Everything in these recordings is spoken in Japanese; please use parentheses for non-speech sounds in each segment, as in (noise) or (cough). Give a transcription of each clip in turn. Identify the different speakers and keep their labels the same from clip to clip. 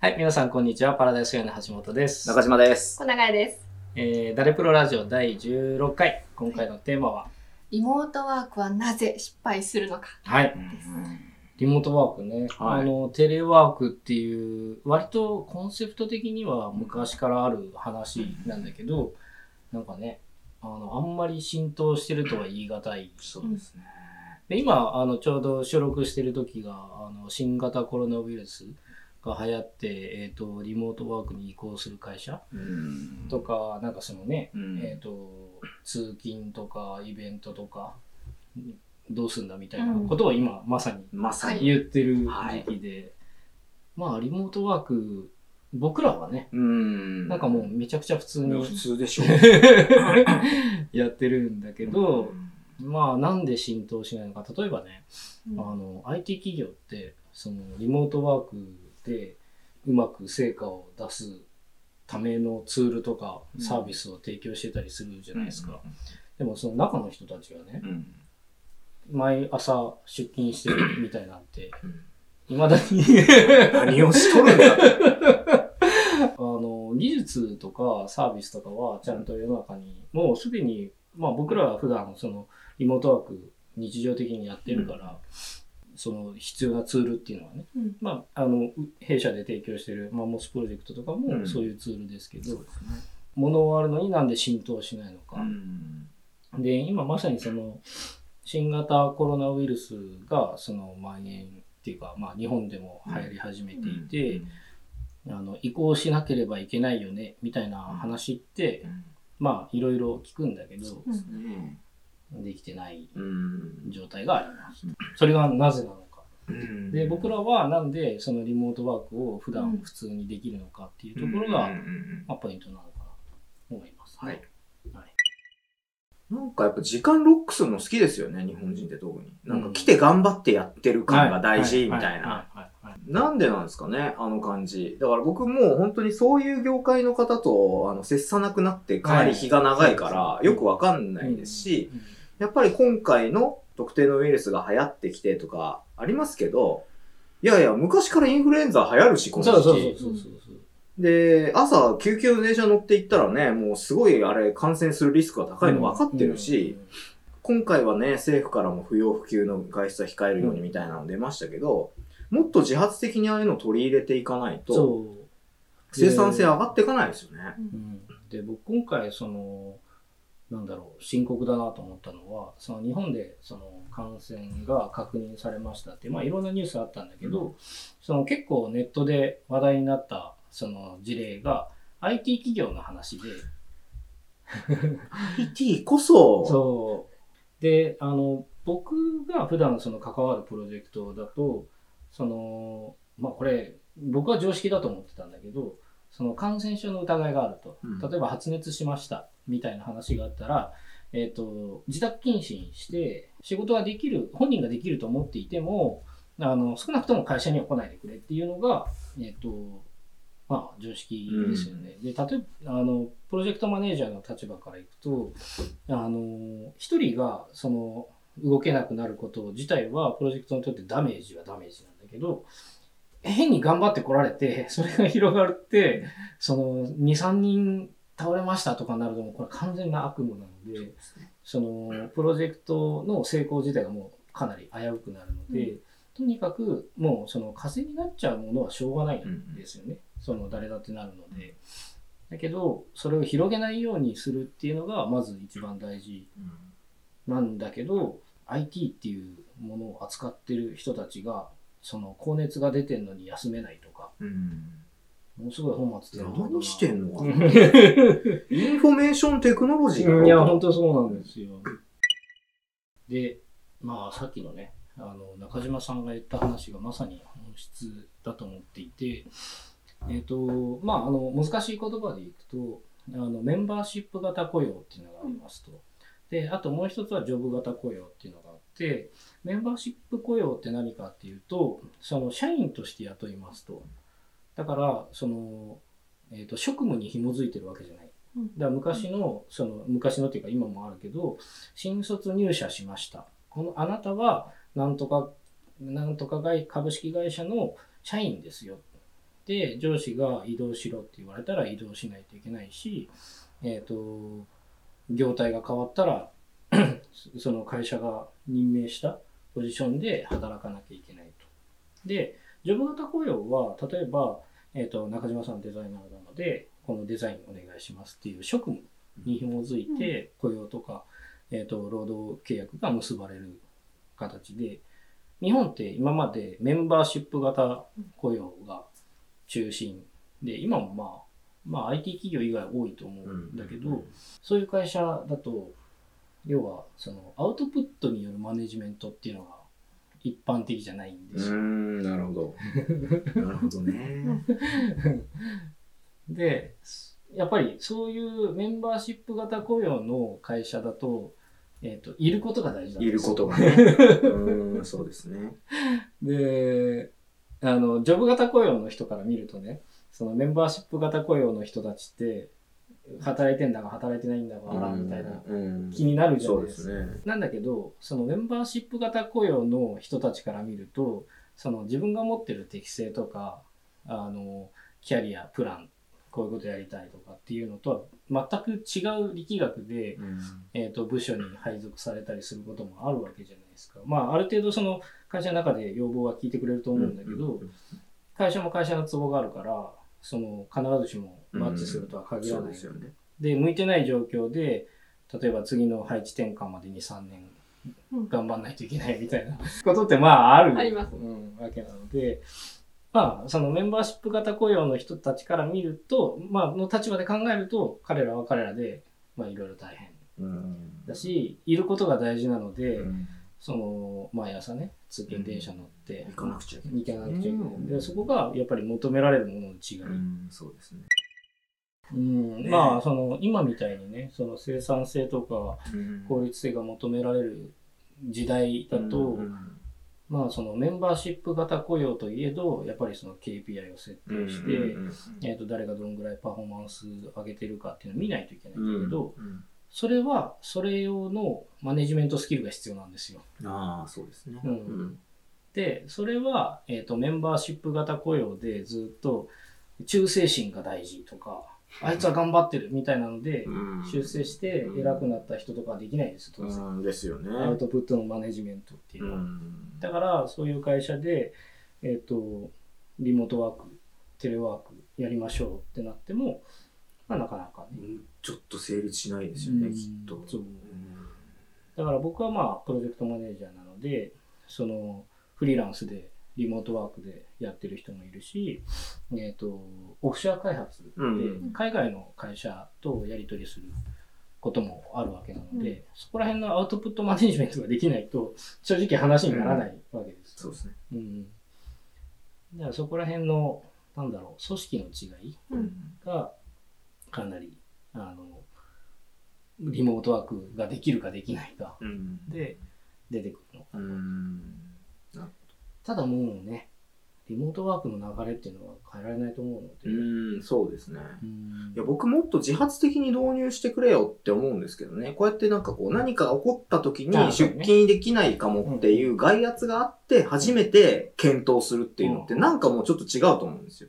Speaker 1: はい、皆さんこんにちは。パラダイスウェイの橋本です。
Speaker 2: 中島です。
Speaker 3: 小永井です。
Speaker 1: えー、ダレプロラジオ第16回。今回のテーマは、
Speaker 3: リモートワークはなぜ失敗するのか。
Speaker 1: はい、リモートワークね。
Speaker 2: はい
Speaker 1: あの、テレワークっていう、割とコンセプト的には昔からある話なんだけど、なんかね、あの、あんまり浸透してるとは言い難い。
Speaker 2: そうですね。
Speaker 1: で今あのちょうど収録してる時があの新型コロナウイルスが流行って、えー、とリモートワークに移行する会社
Speaker 2: うん。
Speaker 1: とかなんかそのね、
Speaker 2: うん。
Speaker 1: えー、と通勤とかイベントとかどうすんだみたいなことを今まさに
Speaker 2: まさに。
Speaker 1: 言ってる時期で、まあリモートワーク僕らはね
Speaker 2: うん。
Speaker 1: なんかもうめちゃくちゃ普通に
Speaker 2: 普通でしょ。(laughs)
Speaker 1: やってるんだけど、まあなんで浸透しないのか。例えばね
Speaker 3: うん。
Speaker 1: あの IT 企業ってそのリモートワークでうまく成果を出すためのツールとか
Speaker 2: うん。
Speaker 1: サービスを提供してたりするじゃないですか、
Speaker 2: うん
Speaker 1: でもその中の人たちがね
Speaker 2: うん。
Speaker 1: 毎朝出勤してるみたいなんて
Speaker 2: うん。
Speaker 1: いまだに。
Speaker 2: 何をしとるんだ (laughs)
Speaker 1: あの技術とかサービスとかはちゃんと世の中にもうすでに、まあ、僕らは普段そのリモートワーク日常的にやってるから、その必要なツールっていうのはね、
Speaker 3: うん
Speaker 1: まあ、あのう弊社で提供してるマンモスプロジェクトとか
Speaker 2: うん
Speaker 1: もそういうツールですけど、
Speaker 2: そうですね。
Speaker 1: ものはあるのになんで浸透しないのか、
Speaker 2: うん。
Speaker 1: で今まさにその新型コロナウイルスがその蔓延っていうか、まあ、日本でも流行り始めていて、あの移行しなければいけないよねみたいな話って、まあいろいろ聞くんだけど
Speaker 2: そうですね。
Speaker 1: できてない
Speaker 2: うん。
Speaker 1: 状態があります。それがなぜなのか。
Speaker 2: うん。
Speaker 1: で僕らはなんでそのリモートワークを普段普通にできるのかっていうところが、まあ、ポイントなのかなと思います、
Speaker 2: はい。
Speaker 1: はい。
Speaker 2: なんかやっぱ時間ロックするの好きですよね、日本人って特に。なんか来て頑張ってやってる感が大事みたいな。
Speaker 1: はい。はい。はい。
Speaker 2: なんでなんですかね、あの感じ。だから僕もう本当にそういう業界の方とあの接さなくなってかなり日が長いから
Speaker 1: はい。
Speaker 2: よくわかんないですし、やっぱり今回の特定のウイルスが流行ってきてとかありますけど、いやいや、昔からインフルエンザ流行るし、この時期。
Speaker 1: そうそうそうそう
Speaker 2: で、朝、救急の電車乗って行ったらね、もうすごいあれ、感染するリスクが高いの分かってるし、今回はね、政府からも不要不急の外出は控えるようにみたいなの出ましたけど、もっと自発的にああいうのを取り入れていかないと、生産性上がっていかないですよね。
Speaker 1: うんで僕今回そのなんだろう深刻だなと思ったのはその日本でその感染が確認されましたって、まあ、いろんなニュースあったんだけど、その結構ネットで話題になったその事例が IT 企業の話で。(laughs)
Speaker 2: IT こそ、
Speaker 1: そう。であの僕が普段その関わるプロジェクトだとそのまあこれ僕は常識だと思ってたんだけどその感染症の疑いがあると、
Speaker 2: うん。
Speaker 1: 例えば発熱しましたみたいな話があったら、えー、と自宅謹慎して仕事ができる本人ができると思っていてもあの少なくとも会社には来ないでくれっていうのが、えーとまあ、常識ですよね。で例えばあのプロジェクトマネージャーの立場からいくとあの一人がその動けなくなること自体はプロジェクトにとってダメージはダメージなんだけど変に頑張ってこられてそれが広がってその23人倒れましたとかになるともうこれ完全な悪夢なのでそのプロジェクトの成功自体がもうかなり危うくなるので、とにかくもうその風になっちゃうものはしょうがないんですよね、その誰だってなるので。だけどそれを広げないようにするっていうのがまず一番大事なんだけど IT っていうものを扱ってる人たちがその高熱が出てんのに休めないとか
Speaker 2: うん
Speaker 1: ものすごい本末転倒
Speaker 2: 何してんのか
Speaker 1: う
Speaker 2: な (laughs) インフ mation
Speaker 1: technology いや本当そうなんですよでまあさっきのねあの中島さんが言った話がまさに本質だと思っていてえっ、とまああの難しい言葉でいくとあのメンバーシップ型雇用っていうのがありますと。であともう一つはジョブ型雇用っていうのがあってメンバーシップ雇用って何かっていうとその社員として雇いますと。だからその、えー、と職務に紐づいてるわけじゃない。
Speaker 3: うん
Speaker 1: だから昔のその昔のっていうか今もあるけど新卒入社しましたこのあなたはなんとかなんとか会株式会社の社員ですよっで上司が移動しろって言われたら移動しないといけないし、えっ、と、業態が変わったら、(clears throat) その会社が任命したポジションで働かなきゃいけないと。で、ジョブ型雇用は、例えば、えっ、と、中島さんデザイナーなので、このデザインお願いしますっていう職務に紐づいて雇用とか、えっ、と、労働契約が結ばれる形で、日本って今までメンバーシップ型雇用が中心で、今もまあ、まあ IT 企業以外多いと思うんだけど、そういう会社だと、要はそのアウトプットによるマネジメントっていうのが一般的じゃないん
Speaker 2: う
Speaker 1: です
Speaker 2: なるほど。(laughs) なるほどね。(laughs)
Speaker 1: で、やっぱりそういうメンバーシップ型雇用の会社だと、えっ、と、いることが大事なん
Speaker 2: い
Speaker 1: ですよ
Speaker 2: ることがね。うーん、そうですね。(laughs)
Speaker 1: で、あの、ジョブ型雇用の人から見るとね、そのメンバーシップ型雇用の人たちって、働いてんだか働いてないんだかあらみたいな
Speaker 2: うん
Speaker 1: 気になるじゃないですか。
Speaker 2: すね。
Speaker 1: なんだけど、そのメンバーシップ型雇用の人たちから見ると、その自分が持ってる適性とか、あの、キャリア、プラン、こういうことやりたいとかっていうのとは全く違う力学で、
Speaker 2: うん
Speaker 1: えー、と部署に配属されたりすることもあるわけじゃないですか。まあ、ある程度その会社の中で要望は聞いてくれると思うんだけど、会社も会社の都合があるから、その必ずしもマッチするとは限らない。
Speaker 2: ですよね。
Speaker 1: で、向いてない状況で、例えば次の配置転換までに3年
Speaker 3: うん
Speaker 1: 頑張んないといけないみたいな (laughs) ことってまあある
Speaker 3: あります
Speaker 1: うん、わけなので、まあ、そのメンバーシップ型雇用の人たちから見ると、まあ、の立場で考えると、彼らは彼らで、まあ、いろいろ大変
Speaker 2: うん
Speaker 1: だし、いることが大事なので、
Speaker 2: うん
Speaker 1: その、毎朝ね、通勤電車乗って
Speaker 2: 行、かなくちゃいけない。
Speaker 1: けない。
Speaker 2: うん
Speaker 1: で、そこがやっぱり求められるものの違い。
Speaker 2: うん、そうですね。
Speaker 1: うん
Speaker 2: ね
Speaker 1: まあ、その、今みたいにね、その生産性とか
Speaker 2: うん
Speaker 1: 効率性が求められる時代だと、
Speaker 2: うん
Speaker 1: まあ、そのメンバーシップ型雇用といえど、やっぱりその KPI を設定して、えー、と誰がどのぐらいパフォーマンス上げてるかっていうのを見ないといけないけど、
Speaker 2: うん
Speaker 1: それはそれ用のマネジメントスキルが必要なんですよ。
Speaker 2: ああ、そうですね。
Speaker 1: うんで、それは、えー、とメンバーシップ型雇用でずっと忠誠心が大事とか、あいつは頑張ってるみたいなので、
Speaker 2: うん
Speaker 1: 出世して偉くなった人とかはできないです、当然。
Speaker 2: うんですよね。
Speaker 1: アウトプットのマネジメントっていうのは。
Speaker 2: ん
Speaker 1: だから、そういう会社で、えっ、と、リモートワーク、テレワークやりましょうってなっても、まあ、なかなかね。
Speaker 2: うんちょっと成立しないですよね、
Speaker 1: うん
Speaker 2: きっと。
Speaker 1: そうだから僕はまあ、プロジェクトマネージャーなので、その、フリーランスで、リモートワークでやってる人もいるし、えっ、と、オフショア開発で
Speaker 2: うん、
Speaker 1: 海外の会社とやり取りすることもあるわけなので、そこら辺のアウトプットマネジメントができないと、正直話にならないわけです。
Speaker 2: そうですね。
Speaker 1: うん。だからそこら辺の、なんだろう、組織の違い
Speaker 3: うん
Speaker 1: が、かなり、リモートワークができるかできないか
Speaker 2: うん。
Speaker 1: で出てくるの。
Speaker 2: うん。
Speaker 1: ただもうね、リモートワークの流れっていうのは変えられないと思うので、
Speaker 2: うん、そうですね。
Speaker 1: うん。
Speaker 2: いや僕もっと自発的に導入してくれよって思うんですけどね。こうやってなんかこう何か起こった時に出勤できないかもっていう外圧があって初めて検討するっていうのって
Speaker 1: うん。
Speaker 2: なんかもうちょっと違うと思うんですよ。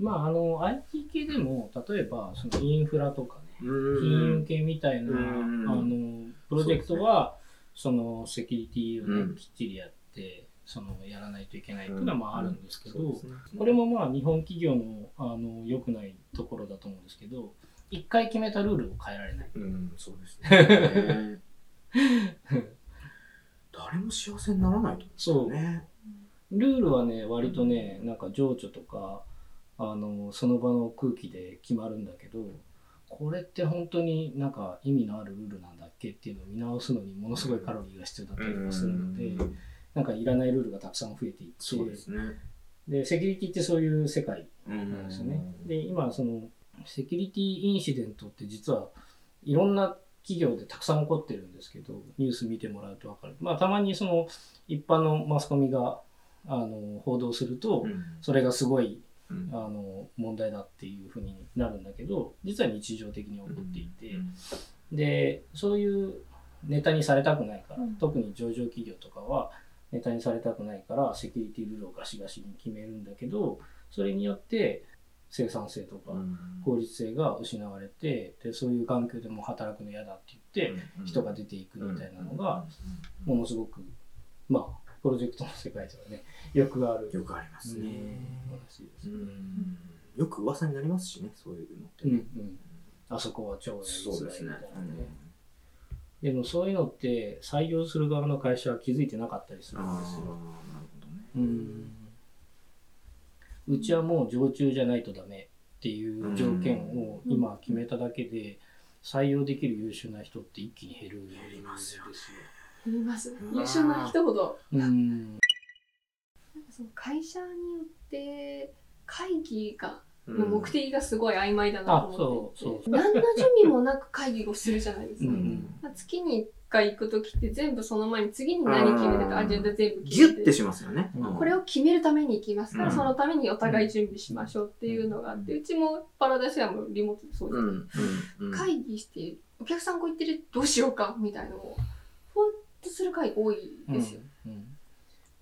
Speaker 1: まあ、あの、IT 系でも、例えば、そのインフラとかね、金
Speaker 2: うん。
Speaker 1: 融系みたいな、
Speaker 2: うん
Speaker 1: あの、プロジェクトは、その、セキュリティをね、
Speaker 2: うん
Speaker 1: きっちりやって、その、やらないといけないっていうのは、まあ、あるんですけど、これもまあ、日本企業の、あの、良くないところだと思うんですけど、一回決めたルールを変えられない。
Speaker 2: うん、そうですね。(laughs) 誰も幸せにならないと思うんですよね。
Speaker 1: ルールはね、割とね、なんか情緒とか、あの、その場の空気で決まるんだけど、これって本当になんか意味のあるルールなんだっけっていうのを見直すのにものすごいカロリーが必要だったりとかするので、
Speaker 2: うん
Speaker 1: なんかいらないルールがたくさん増えていって、
Speaker 2: そうですね。
Speaker 1: で、セキュリティってそういう世界
Speaker 2: う
Speaker 1: なんですよね。
Speaker 2: ん
Speaker 1: で、今、その、セキュリティインシデントって実はいろんな企業でたくさん起こってるんですけど、ニュース見てもらうとわかる。まあ、たまにその、一般のマスコミが、あの、報道すると、
Speaker 2: うん
Speaker 1: それがすごい、
Speaker 2: うん
Speaker 1: あの、問題だっていうふうになるんだけど、実は日常的に起こっていて、で、そういうネタにされたくないから、
Speaker 3: うん。
Speaker 1: 特に上場企業とかはネタにされたくないから、セキュリティルールをガシガシに決めるんだけど、それによって生産性とか効率性が失われてでそういう環境でも働くの嫌だって言って人が出ていくみたいなのがものすごくまあプロジェクトの世界ではねよくある
Speaker 2: よくありますね。
Speaker 1: 話ですね。
Speaker 2: うんよく噂になりますしね、そういうのって
Speaker 1: うんう
Speaker 2: ね。
Speaker 1: ん、あそこは超
Speaker 2: そうですね
Speaker 1: みたいなね。でもそういうのって採用する側の会社は気づいてなかったりす
Speaker 2: る
Speaker 1: るんですよ。
Speaker 2: ほどね。
Speaker 1: うんうちはもう常駐じゃないとダメっていう条件を今決めただけで採用できる優秀な人って一気に減るんですよ。
Speaker 2: 減りますよ
Speaker 3: 言います。優秀な人ほど。
Speaker 1: うん。
Speaker 3: その会社によって会議が
Speaker 2: うん
Speaker 3: の目的がすごい曖昧だな
Speaker 1: あ
Speaker 3: と思っていて、何の準備もなく会議をするじゃないですか、
Speaker 2: うん。
Speaker 3: 月に1回行く時って全部その前に次に何決めてかアジェンダ全部決
Speaker 2: ギュッて
Speaker 3: めて
Speaker 2: しますよね。
Speaker 1: うん。
Speaker 3: これを決めるために行きますから、
Speaker 2: うん。
Speaker 3: そのためにお互い準備しましょうっていうのがあって、うちもパラダイスやもリモートでそうです、
Speaker 2: うん。うん。うん。
Speaker 3: 会議してお客さんこう言ってるどうしようかみたいなのをとする会多いですよ、
Speaker 1: うんうん。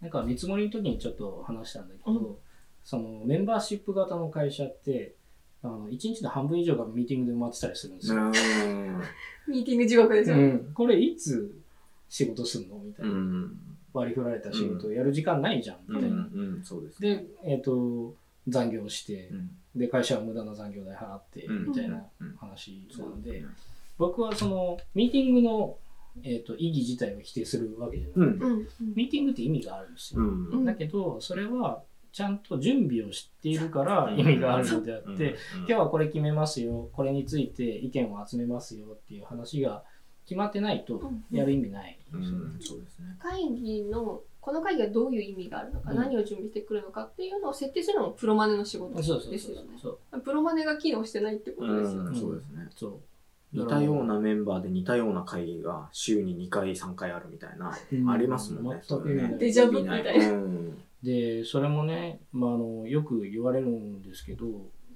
Speaker 1: なんか見積もりの時にちょっと話したんだけど、
Speaker 3: うん。
Speaker 1: そのメンバーシップ型の会社ってあの1日の半分以上がミーティングで埋まってたりするんですよ。
Speaker 2: うん
Speaker 3: ミーティング地獄ですよ、
Speaker 1: うん。これいつ仕事すんの？みたいうな、
Speaker 2: ん。
Speaker 1: 割り振られた仕事をやる時間ないじゃんみ
Speaker 2: う
Speaker 1: たいな。
Speaker 2: んそうですね。
Speaker 1: で、えっと残業して
Speaker 2: う、ん。
Speaker 1: で会社は無駄な残業代払って
Speaker 2: うん。
Speaker 1: みたいな
Speaker 2: うん。
Speaker 1: 話な
Speaker 2: そう
Speaker 1: ので、僕はそのミーティングの、えっと意義自体を否定するわけじゃない。
Speaker 2: うん。
Speaker 3: うん。うん。
Speaker 1: ミーティングって意味があるんですよ。
Speaker 2: うん。
Speaker 1: だけどそれはちゃんと準備をしているから意味があるのであって、今日はこれ決めますよ。これについて意見を集めますよっていう話が決まってないと
Speaker 3: うん。
Speaker 1: やる意味ない。
Speaker 3: 会議のこの会議はどういう意味があるのか、
Speaker 1: うん。
Speaker 3: 何を準備してくるのかっていうのを設定するのもプロマネの仕事ですよねプロマネが機能してないってことですよね、
Speaker 2: うんそうですね。
Speaker 1: そう
Speaker 2: 似たようなメンバーで似たような会議が週に2回3回あるみたいな、
Speaker 1: うん。
Speaker 2: ありますもんね。
Speaker 1: 全く意味ない。
Speaker 3: デジャブみたいな。
Speaker 2: うん。
Speaker 1: でそれもね、まあ、あのよく言われるんですけど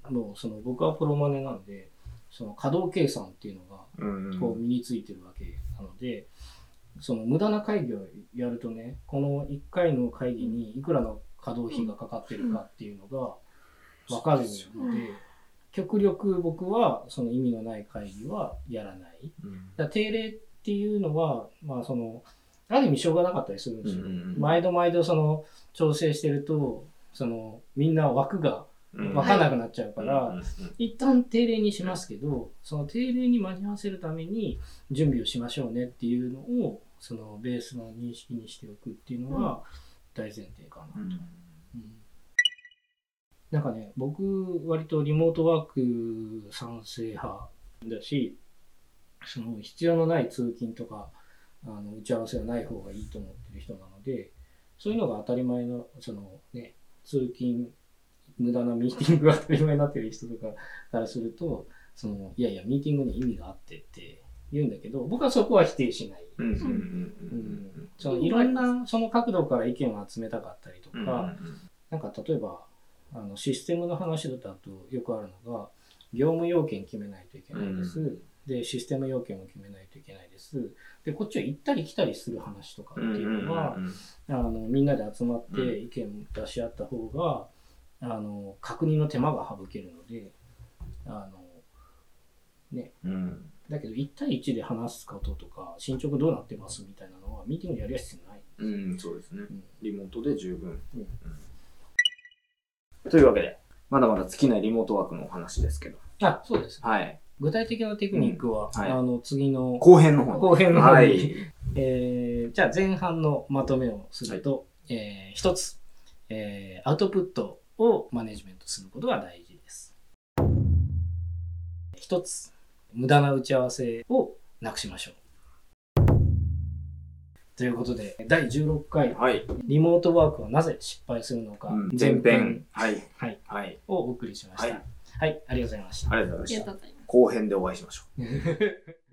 Speaker 1: もうその僕はプロマネなんでその稼働計算っていうのが
Speaker 2: うん。
Speaker 1: こう身についてるわけなので、その無駄な会議をやるとねこの1回の会議にいくらの稼働費がかかってるかっていうのが分かるので、極力僕はその意味のない会議はやらない。
Speaker 2: うん。
Speaker 1: だ定例っていうのは、まあその、ある意味しょうがなかったりするんですよ。
Speaker 2: うんうんうん。
Speaker 1: 毎度毎度その調整してると、そのみんな枠が
Speaker 2: うん。
Speaker 1: 分かんなくなっちゃうから、
Speaker 2: うんうん
Speaker 1: 一旦定例にしますけど、その定例に間に合わせるために準備をしましょうねっていうのを、そのベースの認識にしておくっていうのが大前提かなと。
Speaker 2: うん。
Speaker 1: うんなんかね、僕、割とリモートワーク賛成派だし、その必要のない通勤とか、あの打ち合わせはない方がいいと思ってる人なので、そういうのが当たり前の、そのね、通勤、無駄なミーティングが当たり前になってる人とかからすると、そのいやいや、ミーティングに意味があってって言うんだけど、僕はそこは否定しない。いろんなその角度から意見を集めたかったりとか、
Speaker 2: うん。
Speaker 1: なんか例えばあのシステムの話だとよくあるのが業務要件決めないといけないです、
Speaker 2: う
Speaker 1: でシステム要件も決めないといけないです。でこっちは行ったり来たりする話とかっていうのは、あのみんなで集まって意見出し合った方が、あの確認の手間が省けるのであの
Speaker 2: うん。
Speaker 1: だけど1対1で話すこととか進捗どうなってますみたいなのはミーティングでやる必要ない、
Speaker 2: うんそうですね。
Speaker 1: うん。
Speaker 2: リモートで十分。
Speaker 1: うん。
Speaker 2: うんというわけでまだまだ尽きないリモートワークのお話ですけど。
Speaker 1: あそうです。
Speaker 2: はい。
Speaker 1: 具体的なテクニックは、
Speaker 2: うん。はい。
Speaker 1: あの次の
Speaker 2: 後編の方
Speaker 1: 後編の方に、
Speaker 2: はい。
Speaker 1: えーじゃあ前半のまとめをすると、えー一つ、えーアウトプットをマネジメントすることが大事です。一つ、無駄な打ち合わせをなくしましょう。ということで、第16回、
Speaker 2: はい。
Speaker 1: リモートワークはなぜ失敗するのか、
Speaker 2: うん。前編。はい。
Speaker 1: はい。
Speaker 2: はい。
Speaker 1: をお送りしました。
Speaker 2: は
Speaker 1: はい。い、ありがとうございました。
Speaker 2: ありがとうございました。後編でお会いしましょう
Speaker 1: う (laughs)